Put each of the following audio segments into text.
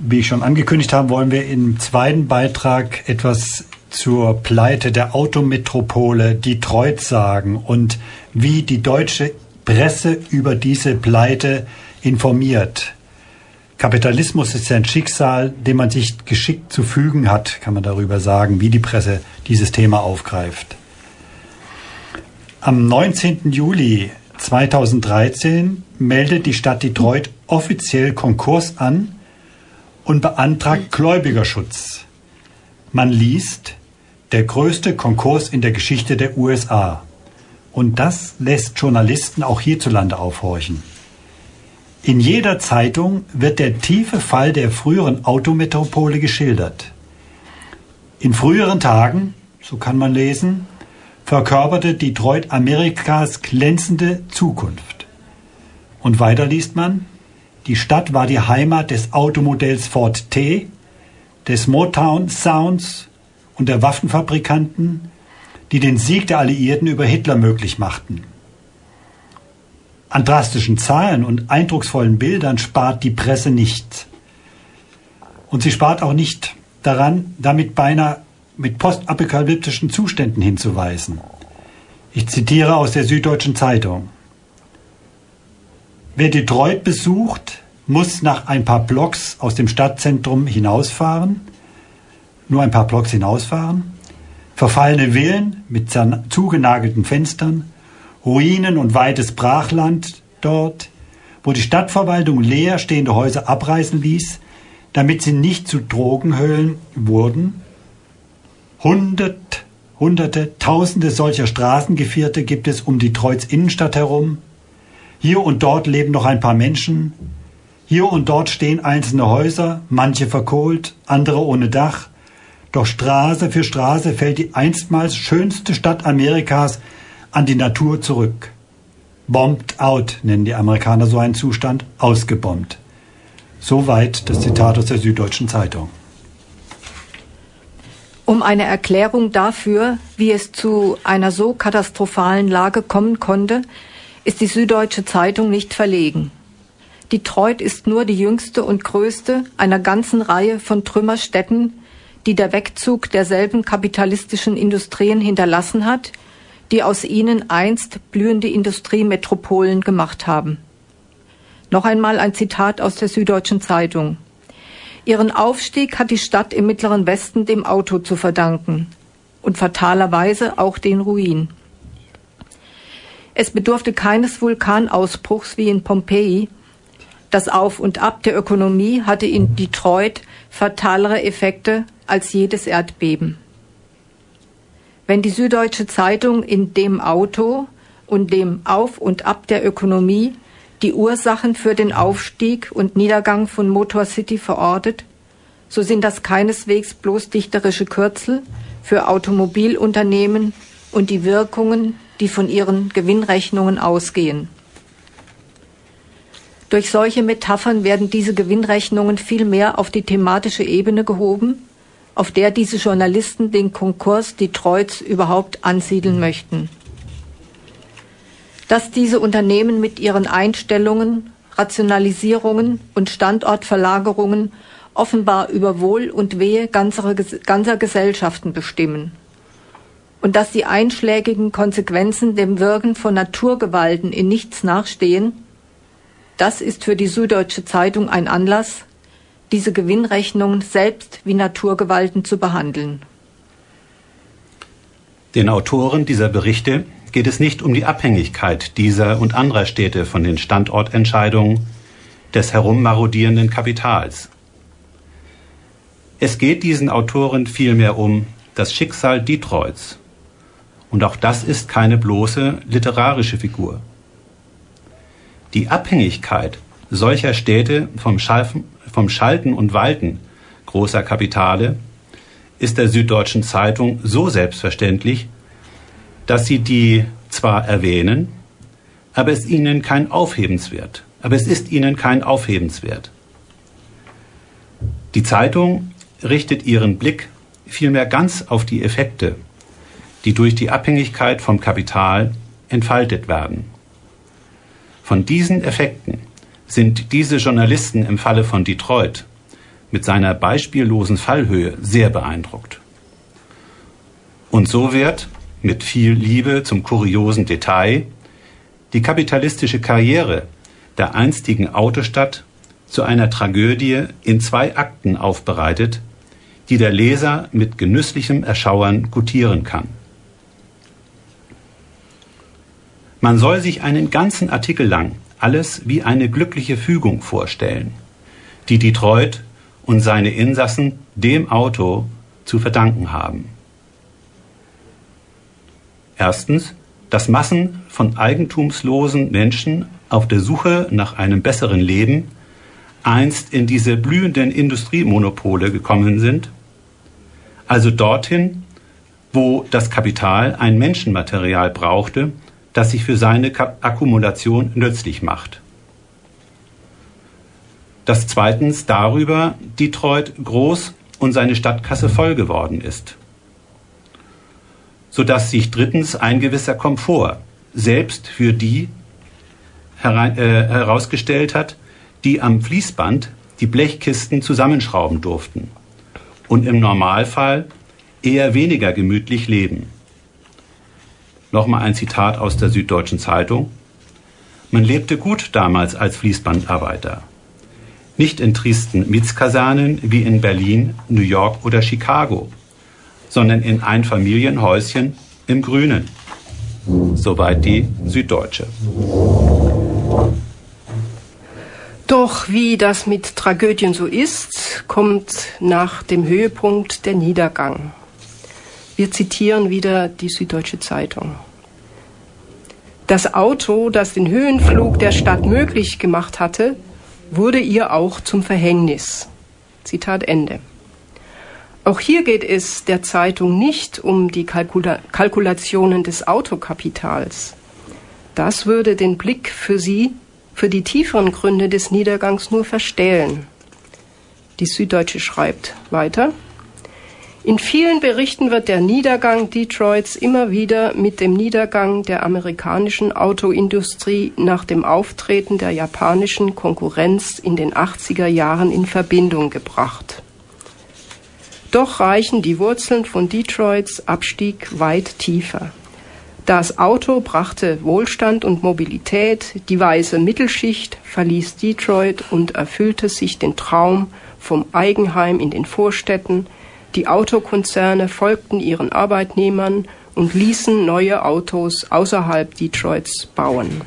Wie ich schon angekündigt habe, wollen wir im zweiten Beitrag etwas zur Pleite der Autometropole Detroit sagen und wie die deutsche Presse über diese Pleite informiert. Kapitalismus ist ein Schicksal, dem man sich geschickt zu fügen hat, kann man darüber sagen, wie die Presse dieses Thema aufgreift. Am 19. Juli 2013 meldet die Stadt Detroit offiziell Konkurs an und beantragt Gläubigerschutz. Man liest, der größte Konkurs in der Geschichte der USA. Und das lässt Journalisten auch hierzulande aufhorchen. In jeder Zeitung wird der tiefe Fall der früheren Autometropole geschildert. In früheren Tagen, so kann man lesen, verkörperte Detroit Amerikas glänzende Zukunft. Und weiter liest man, die Stadt war die Heimat des Automodells Ford T, des Motown Sounds und der Waffenfabrikanten, die den Sieg der Alliierten über Hitler möglich machten. An drastischen Zahlen und eindrucksvollen Bildern spart die Presse nicht. Und sie spart auch nicht daran, damit beinahe mit postapokalyptischen Zuständen hinzuweisen. Ich zitiere aus der Süddeutschen Zeitung. Wer Detroit besucht, muss nach ein paar Blocks aus dem Stadtzentrum hinausfahren, nur ein paar Blocks hinausfahren, verfallene Villen mit zugenagelten Fenstern, Ruinen und weites Brachland dort, wo die Stadtverwaltung leer stehende Häuser abreißen ließ, damit sie nicht zu Drogenhöhlen wurden. Hundert, hunderte, tausende solcher Straßengevierte gibt es um Detroits Innenstadt herum. Hier und dort leben noch ein paar Menschen. Hier und dort stehen einzelne Häuser, manche verkohlt, andere ohne Dach. Doch Straße für Straße fällt die einstmals schönste Stadt Amerikas an die Natur zurück. Bombed out nennen die Amerikaner so einen Zustand, ausgebombt. Soweit das Zitat aus der Süddeutschen Zeitung. Um eine Erklärung dafür, wie es zu einer so katastrophalen Lage kommen konnte, ist die Süddeutsche Zeitung nicht verlegen. Detroit ist nur die jüngste und größte einer ganzen Reihe von Trümmerstädten, die der Wegzug derselben kapitalistischen Industrien hinterlassen hat, die aus ihnen einst blühende Industriemetropolen gemacht haben. Noch einmal ein Zitat aus der Süddeutschen Zeitung. Ihren Aufstieg hat die Stadt im mittleren Westen dem Auto zu verdanken und fatalerweise auch den Ruin. Es bedurfte keines Vulkanausbruchs wie in Pompeji. Das Auf und Ab der Ökonomie hatte in Detroit fatalere Effekte als jedes Erdbeben. Wenn die Süddeutsche Zeitung in dem Auto und dem Auf und Ab der Ökonomie die Ursachen für den Aufstieg und Niedergang von Motor City verortet, so sind das keineswegs bloß dichterische Kürzel für Automobilunternehmen und die Wirkungen, die von ihren Gewinnrechnungen ausgehen. Durch solche Metaphern werden diese Gewinnrechnungen vielmehr auf die thematische Ebene gehoben auf der diese Journalisten den Konkurs Detroits überhaupt ansiedeln möchten. Dass diese Unternehmen mit ihren Einstellungen, Rationalisierungen und Standortverlagerungen offenbar über Wohl und Wehe ganzer, ganzer Gesellschaften bestimmen. Und dass die einschlägigen Konsequenzen dem Wirken von Naturgewalten in nichts nachstehen, das ist für die Süddeutsche Zeitung ein Anlass, diese Gewinnrechnungen selbst wie Naturgewalten zu behandeln. Den Autoren dieser Berichte geht es nicht um die Abhängigkeit dieser und anderer Städte von den Standortentscheidungen des herummarodierenden Kapitals. Es geht diesen Autoren vielmehr um das Schicksal Detroits. Und auch das ist keine bloße literarische Figur. Die Abhängigkeit solcher Städte vom, Schalfen, vom Schalten und Walten großer Kapitale ist der Süddeutschen Zeitung so selbstverständlich, dass sie die zwar erwähnen, aber es ihnen kein Aufhebenswert. Aber es ist ihnen kein Aufhebenswert. Die Zeitung richtet ihren Blick vielmehr ganz auf die Effekte, die durch die Abhängigkeit vom Kapital entfaltet werden. Von diesen Effekten sind diese Journalisten im Falle von Detroit mit seiner beispiellosen Fallhöhe sehr beeindruckt. Und so wird, mit viel Liebe zum kuriosen Detail, die kapitalistische Karriere der einstigen Autostadt zu einer Tragödie in zwei Akten aufbereitet, die der Leser mit genüsslichem Erschauern gutieren kann. Man soll sich einen ganzen Artikel lang alles wie eine glückliche Fügung vorstellen, die Detroit und seine Insassen dem Auto zu verdanken haben. Erstens, dass Massen von eigentumslosen Menschen auf der Suche nach einem besseren Leben einst in diese blühenden Industriemonopole gekommen sind, also dorthin, wo das Kapital ein Menschenmaterial brauchte, das sich für seine Akkumulation nützlich macht. Dass zweitens darüber Detroit groß und seine Stadtkasse voll geworden ist. Sodass sich drittens ein gewisser Komfort selbst für die herein, äh, herausgestellt hat, die am Fließband die Blechkisten zusammenschrauben durften und im Normalfall eher weniger gemütlich leben. Nochmal ein Zitat aus der Süddeutschen Zeitung. Man lebte gut damals als Fließbandarbeiter. Nicht in tristen Mietskasernen wie in Berlin, New York oder Chicago, sondern in Einfamilienhäuschen im Grünen. Soweit die Süddeutsche. Doch wie das mit Tragödien so ist, kommt nach dem Höhepunkt der Niedergang. Wir zitieren wieder die Süddeutsche Zeitung. Das Auto, das den Höhenflug der Stadt möglich gemacht hatte, wurde ihr auch zum Verhängnis. Zitat Ende. Auch hier geht es der Zeitung nicht um die Kalkula Kalkulationen des Autokapitals. Das würde den Blick für sie für die tieferen Gründe des Niedergangs nur verstellen. Die Süddeutsche schreibt weiter. In vielen Berichten wird der Niedergang Detroits immer wieder mit dem Niedergang der amerikanischen Autoindustrie nach dem Auftreten der japanischen Konkurrenz in den 80er Jahren in Verbindung gebracht. Doch reichen die Wurzeln von Detroits Abstieg weit tiefer. Das Auto brachte Wohlstand und Mobilität, die weiße Mittelschicht verließ Detroit und erfüllte sich den Traum vom Eigenheim in den Vorstädten, die Autokonzerne folgten ihren Arbeitnehmern und ließen neue Autos außerhalb Detroits bauen.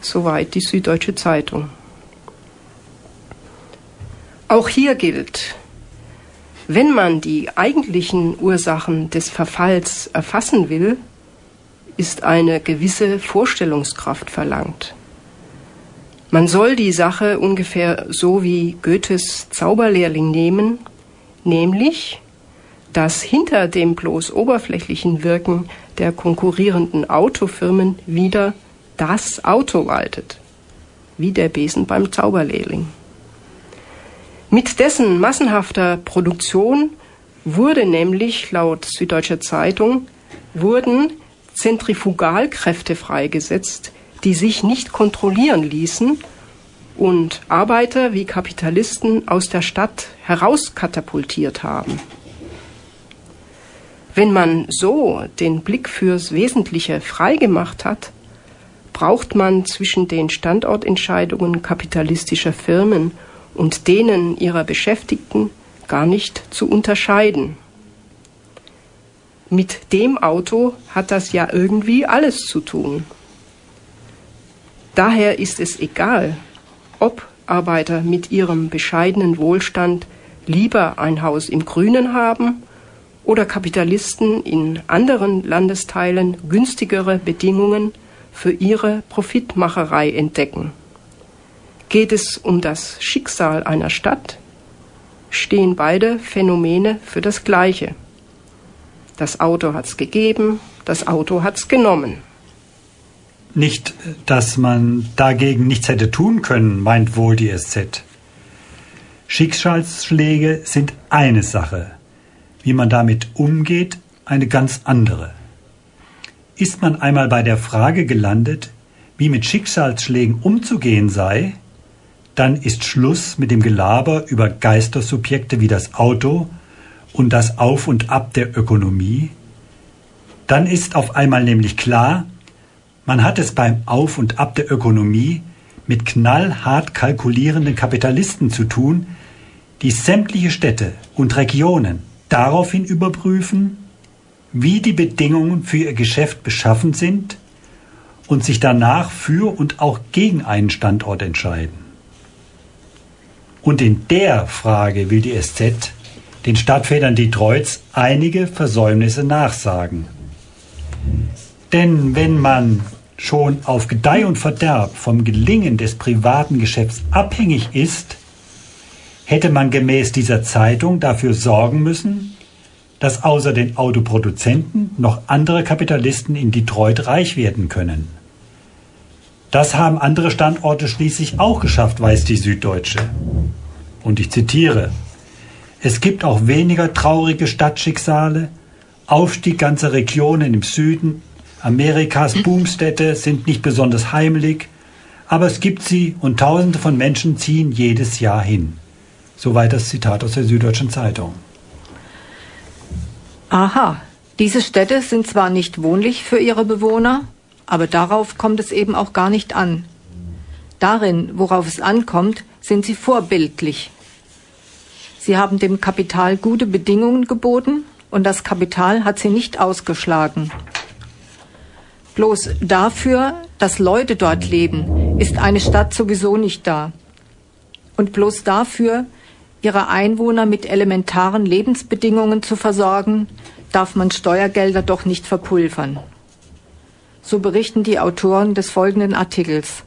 Soweit die Süddeutsche Zeitung. Auch hier gilt, wenn man die eigentlichen Ursachen des Verfalls erfassen will, ist eine gewisse Vorstellungskraft verlangt. Man soll die Sache ungefähr so wie Goethes Zauberlehrling nehmen nämlich dass hinter dem bloß oberflächlichen Wirken der konkurrierenden Autofirmen wieder das Auto waltet, wie der Besen beim Zauberlehrling. Mit dessen massenhafter Produktion wurde nämlich laut Süddeutscher Zeitung wurden Zentrifugalkräfte freigesetzt, die sich nicht kontrollieren ließen und Arbeiter wie Kapitalisten aus der Stadt herauskatapultiert haben. Wenn man so den Blick fürs Wesentliche freigemacht hat, braucht man zwischen den Standortentscheidungen kapitalistischer Firmen und denen ihrer Beschäftigten gar nicht zu unterscheiden. Mit dem Auto hat das ja irgendwie alles zu tun. Daher ist es egal, ob Arbeiter mit ihrem bescheidenen Wohlstand lieber ein Haus im Grünen haben oder Kapitalisten in anderen Landesteilen günstigere Bedingungen für ihre Profitmacherei entdecken. Geht es um das Schicksal einer Stadt, stehen beide Phänomene für das Gleiche. Das Auto hat's gegeben, das Auto hat's genommen. Nicht, dass man dagegen nichts hätte tun können, meint wohl die SZ. Schicksalsschläge sind eine Sache, wie man damit umgeht, eine ganz andere. Ist man einmal bei der Frage gelandet, wie mit Schicksalsschlägen umzugehen sei, dann ist Schluss mit dem Gelaber über Geistersubjekte wie das Auto und das Auf und Ab der Ökonomie. Dann ist auf einmal nämlich klar, man hat es beim Auf und Ab der Ökonomie mit knallhart kalkulierenden Kapitalisten zu tun, die sämtliche Städte und Regionen daraufhin überprüfen, wie die Bedingungen für ihr Geschäft beschaffen sind und sich danach für und auch gegen einen Standort entscheiden. Und in der Frage will die SZ den Stadtvätern Detroits einige Versäumnisse nachsagen. Denn wenn man schon auf Gedeih und Verderb vom Gelingen des privaten Geschäfts abhängig ist, hätte man gemäß dieser Zeitung dafür sorgen müssen, dass außer den Autoproduzenten noch andere Kapitalisten in Detroit reich werden können. Das haben andere Standorte schließlich auch geschafft, weiß die Süddeutsche. Und ich zitiere, es gibt auch weniger traurige Stadtschicksale, Aufstieg ganzer Regionen im Süden, Amerikas Boomstädte sind nicht besonders heimelig, aber es gibt sie und Tausende von Menschen ziehen jedes Jahr hin. Soweit das Zitat aus der Süddeutschen Zeitung. Aha, diese Städte sind zwar nicht wohnlich für ihre Bewohner, aber darauf kommt es eben auch gar nicht an. Darin, worauf es ankommt, sind sie vorbildlich. Sie haben dem Kapital gute Bedingungen geboten und das Kapital hat sie nicht ausgeschlagen. Bloß dafür, dass Leute dort leben, ist eine Stadt sowieso nicht da. Und bloß dafür, ihre Einwohner mit elementaren Lebensbedingungen zu versorgen, darf man Steuergelder doch nicht verpulvern. So berichten die Autoren des folgenden Artikels.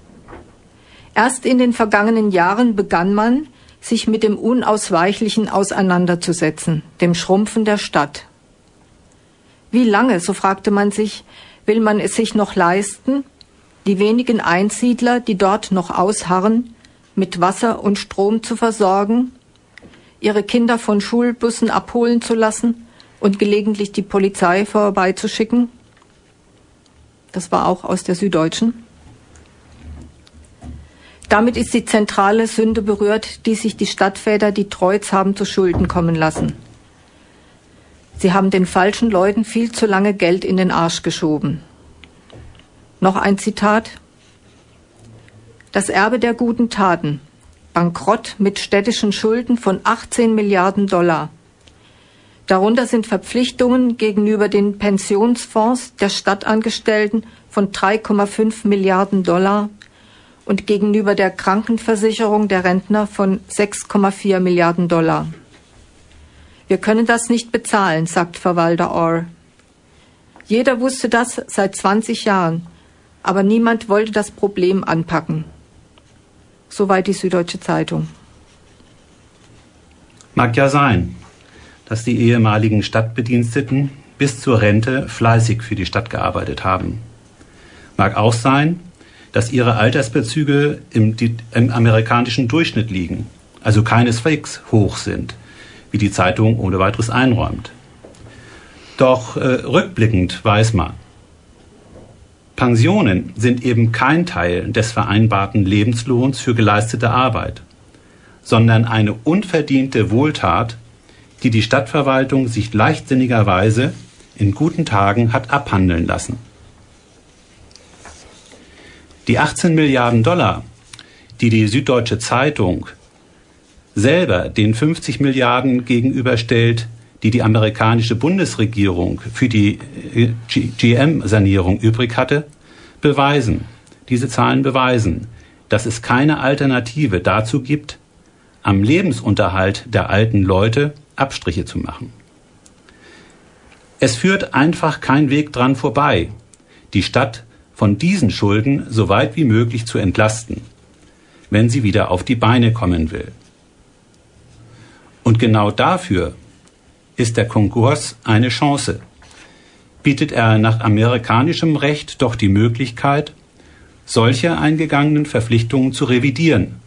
Erst in den vergangenen Jahren begann man, sich mit dem Unausweichlichen auseinanderzusetzen, dem Schrumpfen der Stadt. Wie lange, so fragte man sich, will man es sich noch leisten, die wenigen Einsiedler, die dort noch ausharren, mit Wasser und Strom zu versorgen ihre Kinder von Schulbussen abholen zu lassen und gelegentlich die Polizei vorbeizuschicken. Das war auch aus der Süddeutschen. Damit ist die zentrale Sünde berührt, die sich die Stadtväter die Treuz haben zu Schulden kommen lassen. Sie haben den falschen Leuten viel zu lange Geld in den Arsch geschoben. Noch ein Zitat. Das Erbe der guten Taten, Bankrott mit städtischen Schulden von 18 Milliarden Dollar. Darunter sind Verpflichtungen gegenüber den Pensionsfonds der Stadtangestellten von 3,5 Milliarden Dollar und gegenüber der Krankenversicherung der Rentner von 6,4 Milliarden Dollar. Wir können das nicht bezahlen, sagt Verwalter Orr. Jeder wusste das seit 20 Jahren, aber niemand wollte das Problem anpacken. Soweit die Süddeutsche Zeitung. Mag ja sein, dass die ehemaligen Stadtbediensteten bis zur Rente fleißig für die Stadt gearbeitet haben. Mag auch sein, dass ihre Altersbezüge im, im amerikanischen Durchschnitt liegen, also keineswegs hoch sind, wie die Zeitung ohne weiteres einräumt. Doch äh, rückblickend weiß man, Pensionen sind eben kein Teil des vereinbarten Lebenslohns für geleistete Arbeit, sondern eine unverdiente Wohltat, die die Stadtverwaltung sich leichtsinnigerweise in guten Tagen hat abhandeln lassen. Die 18 Milliarden Dollar, die die Süddeutsche Zeitung selber den 50 Milliarden gegenüberstellt, die die amerikanische Bundesregierung für die äh, GM-Sanierung übrig hatte, beweisen, diese Zahlen beweisen, dass es keine Alternative dazu gibt, am Lebensunterhalt der alten Leute Abstriche zu machen. Es führt einfach kein Weg dran vorbei, die Stadt von diesen Schulden so weit wie möglich zu entlasten, wenn sie wieder auf die Beine kommen will. Und genau dafür ist der Konkurs eine Chance. Bietet er nach amerikanischem Recht doch die Möglichkeit, solche eingegangenen Verpflichtungen zu revidieren.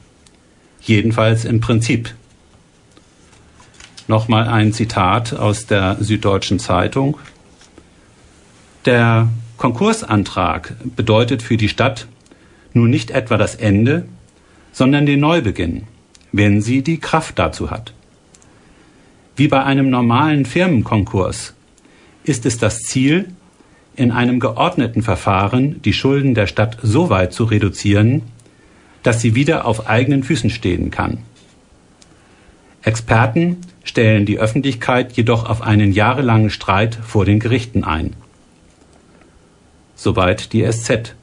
Jedenfalls im Prinzip. Nochmal ein Zitat aus der Süddeutschen Zeitung. Der Konkursantrag bedeutet für die Stadt nun nicht etwa das Ende, sondern den Neubeginn, wenn sie die Kraft dazu hat. Wie bei einem normalen Firmenkonkurs ist es das Ziel, in einem geordneten Verfahren die Schulden der Stadt so weit zu reduzieren, dass sie wieder auf eigenen Füßen stehen kann. Experten stellen die Öffentlichkeit jedoch auf einen jahrelangen Streit vor den Gerichten ein. Soweit die SZ.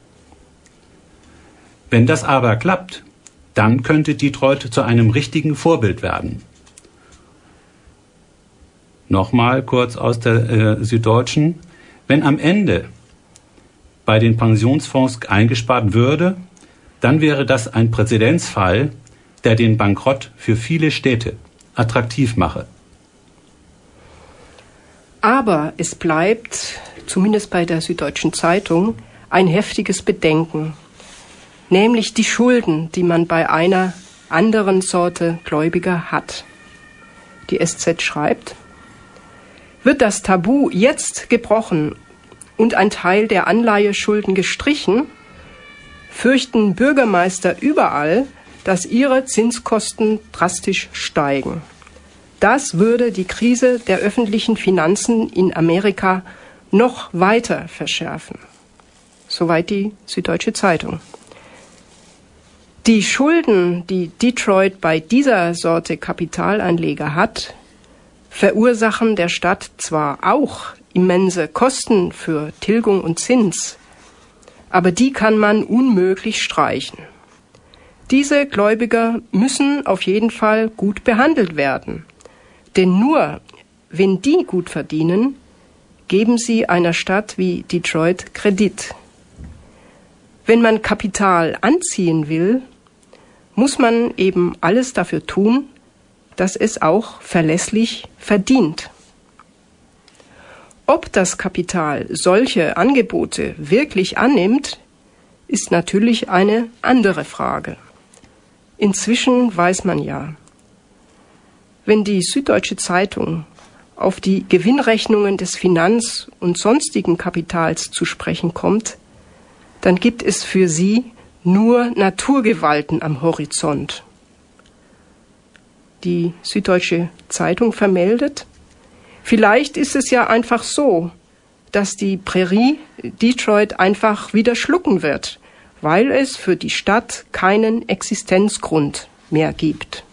Wenn das aber klappt, dann könnte Detroit zu einem richtigen Vorbild werden. Nochmal kurz aus der äh, Süddeutschen. Wenn am Ende bei den Pensionsfonds eingespart würde, dann wäre das ein Präzedenzfall, der den Bankrott für viele Städte attraktiv mache. Aber es bleibt, zumindest bei der Süddeutschen Zeitung, ein heftiges Bedenken, nämlich die Schulden, die man bei einer anderen Sorte Gläubiger hat. Die SZ schreibt, wird das Tabu jetzt gebrochen und ein Teil der Anleiheschulden gestrichen, fürchten Bürgermeister überall, dass ihre Zinskosten drastisch steigen. Das würde die Krise der öffentlichen Finanzen in Amerika noch weiter verschärfen. Soweit die Süddeutsche Zeitung. Die Schulden, die Detroit bei dieser Sorte Kapitalanleger hat, verursachen der Stadt zwar auch immense Kosten für Tilgung und Zins, aber die kann man unmöglich streichen. Diese Gläubiger müssen auf jeden Fall gut behandelt werden. Denn nur wenn die gut verdienen, geben sie einer Stadt wie Detroit Kredit. Wenn man Kapital anziehen will, muss man eben alles dafür tun, dass es auch verlässlich verdient. Ob das Kapital solche Angebote wirklich annimmt, ist natürlich eine andere Frage. Inzwischen weiß man ja, wenn die Süddeutsche Zeitung auf die Gewinnrechnungen des Finanz- und sonstigen Kapitals zu sprechen kommt, dann gibt es für sie nur Naturgewalten am Horizont. Die Süddeutsche Zeitung vermeldet, vielleicht ist es ja einfach so, dass die Prärie Detroit einfach wieder schlucken wird, weil es für die Stadt keinen Existenzgrund mehr gibt.